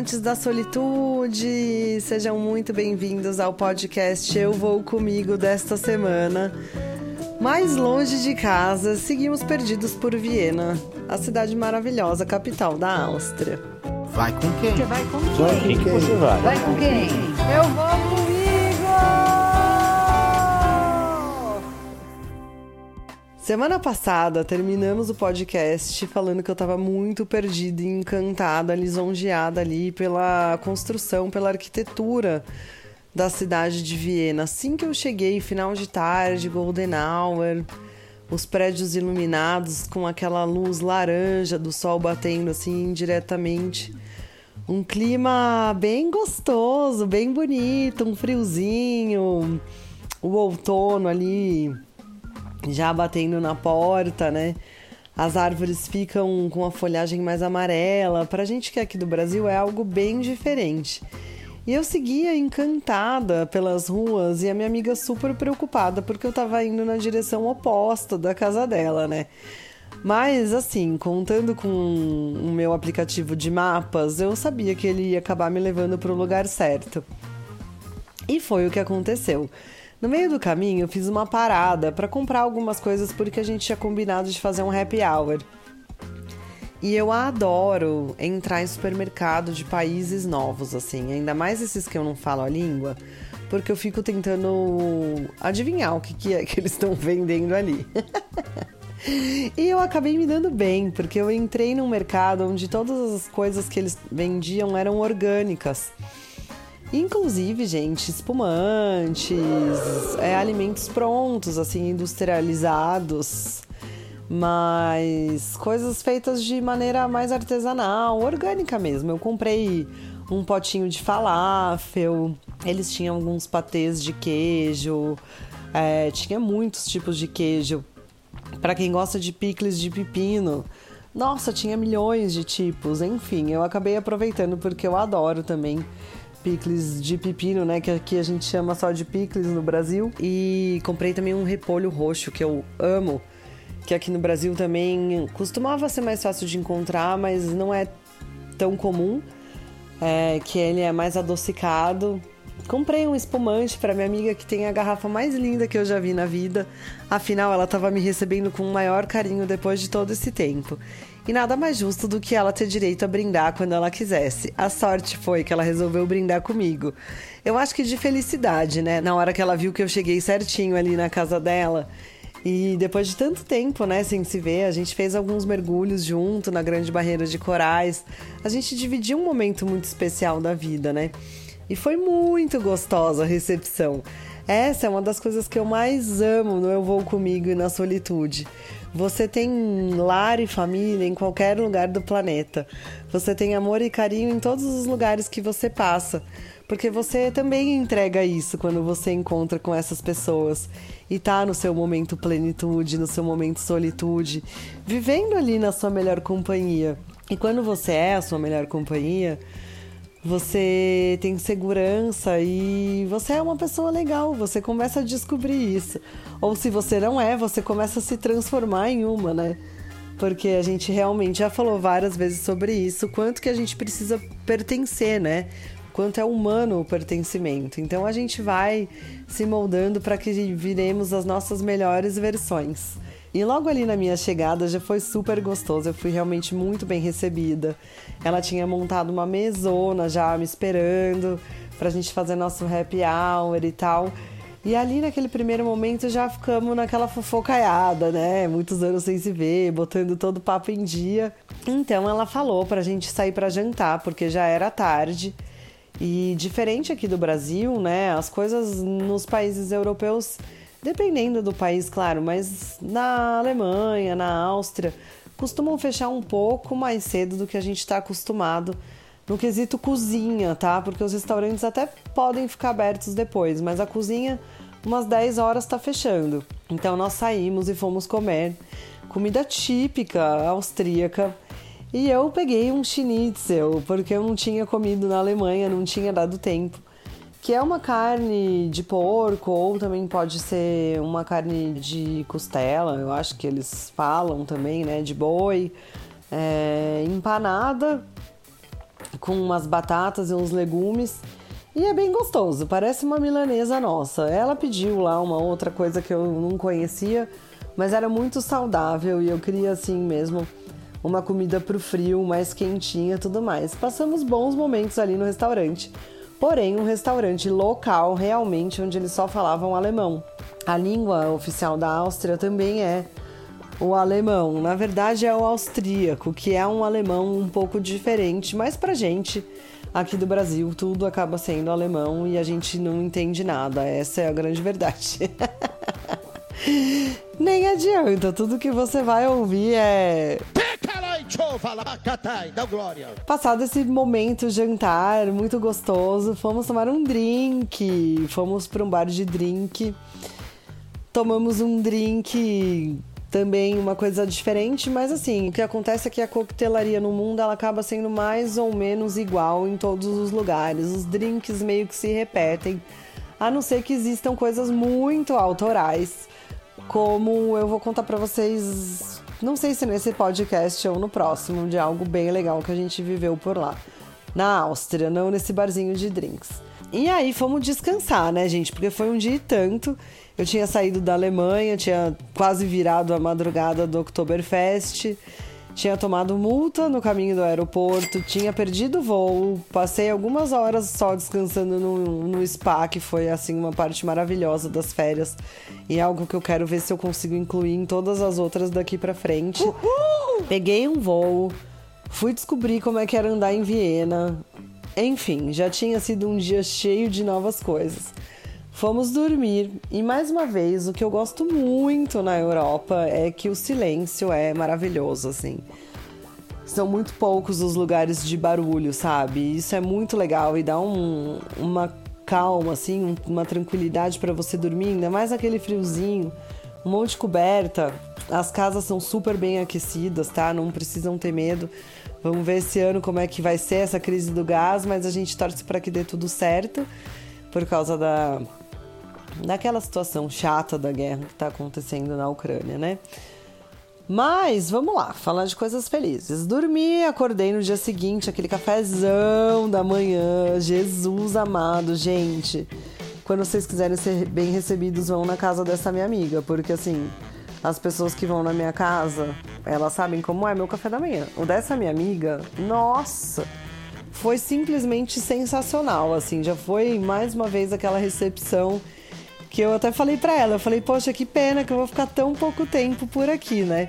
amantes da solitude, sejam muito bem-vindos ao podcast Eu Vou Comigo desta semana. Mais longe de casa, seguimos perdidos por Viena, a cidade maravilhosa, capital da Áustria. Vai com quem? Você vai com quem? Vai com quem? Você vai. Vai com quem? Eu vou comigo! Semana passada terminamos o podcast falando que eu tava muito perdida e encantada, lisonjeada ali pela construção, pela arquitetura da cidade de Viena. Assim que eu cheguei, final de tarde, golden hour, os prédios iluminados com aquela luz laranja do sol batendo assim diretamente. Um clima bem gostoso, bem bonito, um friozinho, o outono ali já batendo na porta, né? As árvores ficam com a folhagem mais amarela. Pra gente que é aqui do Brasil é algo bem diferente. E eu seguia encantada pelas ruas e a minha amiga super preocupada porque eu tava indo na direção oposta da casa dela, né? Mas assim, contando com o meu aplicativo de mapas, eu sabia que ele ia acabar me levando para o lugar certo. E foi o que aconteceu. No meio do caminho, eu fiz uma parada para comprar algumas coisas porque a gente tinha combinado de fazer um happy hour. E eu adoro entrar em supermercado de países novos, assim, ainda mais esses que eu não falo a língua, porque eu fico tentando adivinhar o que, que é que eles estão vendendo ali. e eu acabei me dando bem, porque eu entrei num mercado onde todas as coisas que eles vendiam eram orgânicas. Inclusive, gente, espumantes, é, alimentos prontos, assim, industrializados, mas coisas feitas de maneira mais artesanal, orgânica mesmo. Eu comprei um potinho de falafel, eles tinham alguns patês de queijo, é, tinha muitos tipos de queijo. Para quem gosta de picles de pepino, nossa, tinha milhões de tipos. Enfim, eu acabei aproveitando porque eu adoro também picles de pepino, né? Que aqui a gente chama só de picles no Brasil. E comprei também um repolho roxo que eu amo, que aqui no Brasil também costumava ser mais fácil de encontrar, mas não é tão comum. É, que ele é mais adocicado. Comprei um espumante para minha amiga que tem a garrafa mais linda que eu já vi na vida. Afinal, ela estava me recebendo com o maior carinho depois de todo esse tempo. E nada mais justo do que ela ter direito a brindar quando ela quisesse. A sorte foi que ela resolveu brindar comigo. Eu acho que de felicidade, né? Na hora que ela viu que eu cheguei certinho ali na casa dela. E depois de tanto tempo, né, sem se ver, a gente fez alguns mergulhos junto na Grande Barreira de Corais. A gente dividiu um momento muito especial da vida, né? E foi muito gostosa a recepção. Essa é uma das coisas que eu mais amo no Eu Vou Comigo e na Solitude. Você tem lar e família em qualquer lugar do planeta. Você tem amor e carinho em todos os lugares que você passa. Porque você também entrega isso quando você encontra com essas pessoas e tá no seu momento plenitude, no seu momento solitude, vivendo ali na sua melhor companhia. E quando você é a sua melhor companhia, você tem segurança e você é uma pessoa legal, você começa a descobrir isso. Ou se você não é, você começa a se transformar em uma, né? Porque a gente realmente já falou várias vezes sobre isso, quanto que a gente precisa pertencer, né? Quanto é humano o pertencimento. Então a gente vai se moldando para que viremos as nossas melhores versões. E logo ali na minha chegada já foi super gostoso, eu fui realmente muito bem recebida. Ela tinha montado uma mesona já me esperando pra gente fazer nosso happy hour e tal. E ali naquele primeiro momento já ficamos naquela fofocaiada, né? Muitos anos sem se ver, botando todo o papo em dia. Então ela falou pra gente sair para jantar, porque já era tarde. E diferente aqui do Brasil, né? As coisas nos países europeus Dependendo do país, claro, mas na Alemanha, na Áustria, costumam fechar um pouco mais cedo do que a gente está acostumado no quesito cozinha, tá? Porque os restaurantes até podem ficar abertos depois, mas a cozinha, umas 10 horas, está fechando. Então nós saímos e fomos comer comida típica austríaca. E eu peguei um schnitzel, porque eu não tinha comido na Alemanha, não tinha dado tempo que é uma carne de porco ou também pode ser uma carne de costela, eu acho que eles falam também, né, de boi, é, empanada com umas batatas e uns legumes. E é bem gostoso, parece uma milanesa nossa. Ela pediu lá uma outra coisa que eu não conhecia, mas era muito saudável e eu queria assim mesmo uma comida pro frio, mais quentinha, tudo mais. Passamos bons momentos ali no restaurante. Porém, um restaurante local realmente onde eles só falavam alemão. A língua oficial da Áustria também é o alemão. Na verdade, é o austríaco, que é um alemão um pouco diferente, mas pra gente aqui do Brasil tudo acaba sendo alemão e a gente não entende nada. Essa é a grande verdade. Nem adianta, tudo que você vai ouvir é. Passado esse momento jantar muito gostoso, fomos tomar um drink, fomos para um bar de drink, tomamos um drink também uma coisa diferente, mas assim, o que acontece é que a coquetelaria no mundo ela acaba sendo mais ou menos igual em todos os lugares. Os drinks meio que se repetem, a não ser que existam coisas muito autorais, como eu vou contar para vocês, não sei se nesse podcast ou no próximo, de algo bem legal que a gente viveu por lá, na Áustria, não nesse barzinho de drinks. E aí fomos descansar, né, gente? Porque foi um dia e tanto. Eu tinha saído da Alemanha, tinha quase virado a madrugada do Oktoberfest, tinha tomado multa no caminho do aeroporto, tinha perdido o voo, passei algumas horas só descansando no, no spa, que foi assim uma parte maravilhosa das férias e é algo que eu quero ver se eu consigo incluir em todas as outras daqui para frente. Uhul! Peguei um voo, fui descobrir como é que era andar em Viena. Enfim, já tinha sido um dia cheio de novas coisas. Fomos dormir e mais uma vez o que eu gosto muito na Europa é que o silêncio é maravilhoso assim. São muito poucos os lugares de barulho, sabe? Isso é muito legal e dá um, uma calma assim, uma tranquilidade para você dormir, ainda mais aquele friozinho, um monte de coberta. As casas são super bem aquecidas, tá? Não precisam ter medo. Vamos ver esse ano como é que vai ser essa crise do gás, mas a gente torce para que dê tudo certo por causa da daquela situação chata da guerra que está acontecendo na Ucrânia, né? Mas vamos lá, falar de coisas felizes. Dormi, acordei no dia seguinte, aquele cafezão da manhã. Jesus amado, gente. Quando vocês quiserem ser bem recebidos, vão na casa dessa minha amiga, porque assim, as pessoas que vão na minha casa, elas sabem como é meu café da manhã. O dessa minha amiga, nossa, foi simplesmente sensacional, assim, já foi mais uma vez aquela recepção que eu até falei para ela, eu falei, poxa, que pena que eu vou ficar tão pouco tempo por aqui, né?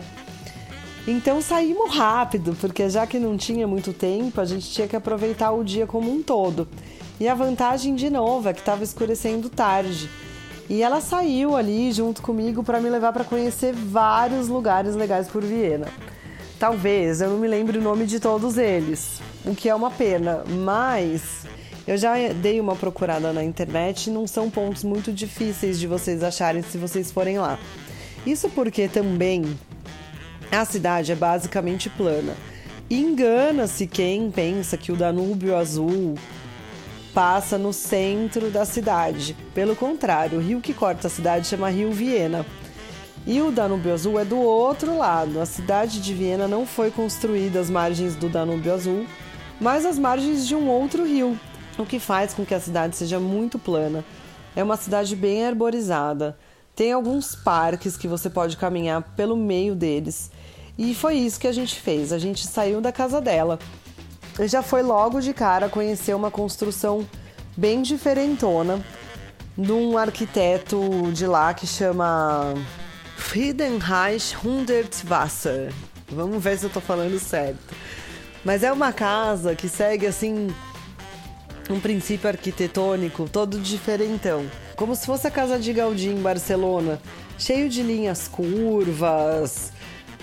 Então saímos rápido, porque já que não tinha muito tempo, a gente tinha que aproveitar o dia como um todo. E a vantagem de novo é que estava escurecendo tarde. E ela saiu ali junto comigo para me levar para conhecer vários lugares legais por Viena. Talvez eu não me lembre o nome de todos eles, o que é uma pena, mas eu já dei uma procurada na internet e não são pontos muito difíceis de vocês acharem se vocês forem lá. Isso porque também a cidade é basicamente plana. Engana-se quem pensa que o Danúbio Azul passa no centro da cidade. Pelo contrário, o rio que corta a cidade chama Rio Viena. E o Danúbio Azul é do outro lado. A cidade de Viena não foi construída às margens do Danúbio Azul, mas às margens de um outro rio, o que faz com que a cidade seja muito plana. É uma cidade bem arborizada. Tem alguns parques que você pode caminhar pelo meio deles. E foi isso que a gente fez. A gente saiu da casa dela. E já foi logo de cara conhecer uma construção bem diferentona de um arquiteto de lá que chama Friedenreich Hundertwasser. Vamos ver se eu tô falando certo. Mas é uma casa que segue assim um princípio arquitetônico todo diferentão. Como se fosse a casa de Gaudí em Barcelona, cheio de linhas curvas,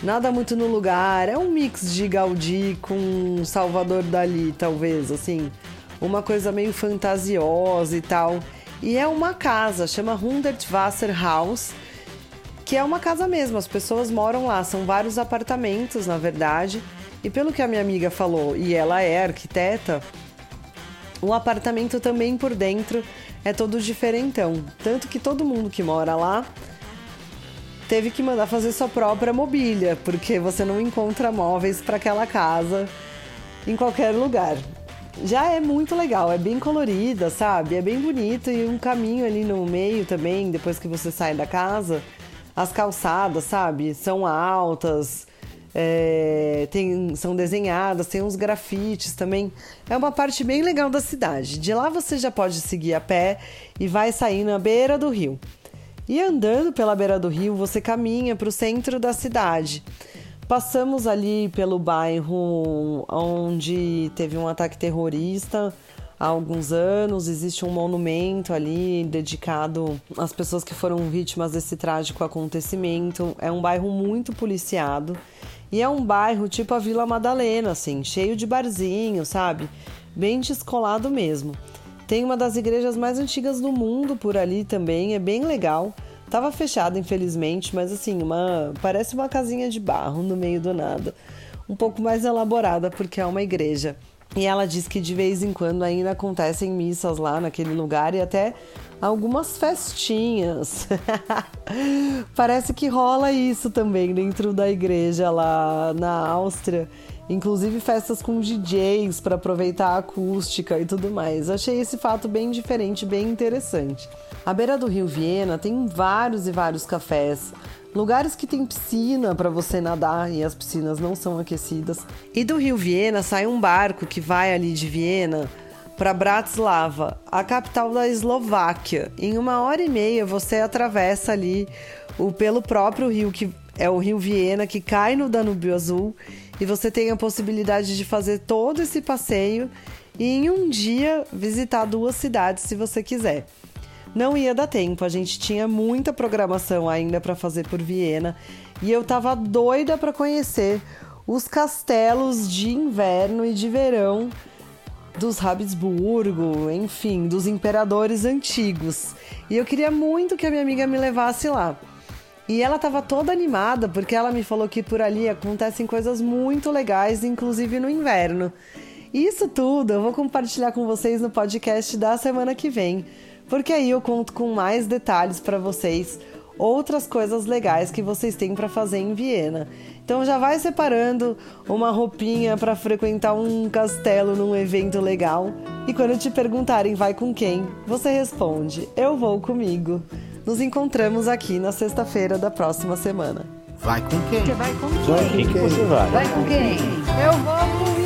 nada muito no lugar. É um mix de Gaudí com Salvador Dali, talvez, assim. Uma coisa meio fantasiosa e tal. E é uma casa, chama Hundertwasser House, que é uma casa mesmo, as pessoas moram lá, são vários apartamentos, na verdade. E pelo que a minha amiga falou, e ela é arquiteta, o apartamento também por dentro é todo diferentão. Tanto que todo mundo que mora lá teve que mandar fazer sua própria mobília, porque você não encontra móveis para aquela casa em qualquer lugar. já é muito legal, é bem colorida, sabe? É bem bonito e um caminho ali no meio também, depois que você sai da casa. As calçadas, sabe? São altas, é, tem, são desenhadas, tem uns grafites também. É uma parte bem legal da cidade. De lá você já pode seguir a pé e vai sair na beira do rio. E andando pela beira do rio, você caminha para o centro da cidade. Passamos ali pelo bairro onde teve um ataque terrorista há alguns anos. Existe um monumento ali dedicado às pessoas que foram vítimas desse trágico acontecimento. É um bairro muito policiado e é um bairro tipo a Vila Madalena, assim, cheio de barzinho, sabe? Bem descolado mesmo. Tem uma das igrejas mais antigas do mundo por ali também, é bem legal. Tava fechada, infelizmente, mas assim, uma parece uma casinha de barro no meio do nada. Um pouco mais elaborada porque é uma igreja. E ela diz que de vez em quando ainda acontecem missas lá naquele lugar e até algumas festinhas. Parece que rola isso também dentro da igreja lá na Áustria. Inclusive festas com DJs para aproveitar a acústica e tudo mais. Achei esse fato bem diferente, bem interessante. À beira do Rio Viena tem vários e vários cafés, lugares que tem piscina para você nadar e as piscinas não são aquecidas. E do Rio Viena sai um barco que vai ali de Viena para Bratislava, a capital da Eslováquia. Em uma hora e meia você atravessa ali o pelo próprio rio que é o Rio Viena que cai no Danúbio Azul e você tem a possibilidade de fazer todo esse passeio e em um dia visitar duas cidades se você quiser não ia dar tempo. A gente tinha muita programação ainda para fazer por Viena e eu tava doida para conhecer os castelos de inverno e de verão dos Habsburgo, enfim, dos imperadores antigos. E eu queria muito que a minha amiga me levasse lá. E ela estava toda animada porque ela me falou que por ali acontecem coisas muito legais, inclusive no inverno. Isso tudo eu vou compartilhar com vocês no podcast da semana que vem porque aí eu conto com mais detalhes para vocês, outras coisas legais que vocês têm para fazer em Viena. Então já vai separando uma roupinha para frequentar um castelo num evento legal. E quando te perguntarem vai com quem, você responde: eu vou comigo. Nos encontramos aqui na sexta-feira da próxima semana. Vai com quem? Você vai com quem? Vai com quem? Você vai? Vai com quem? Eu vou com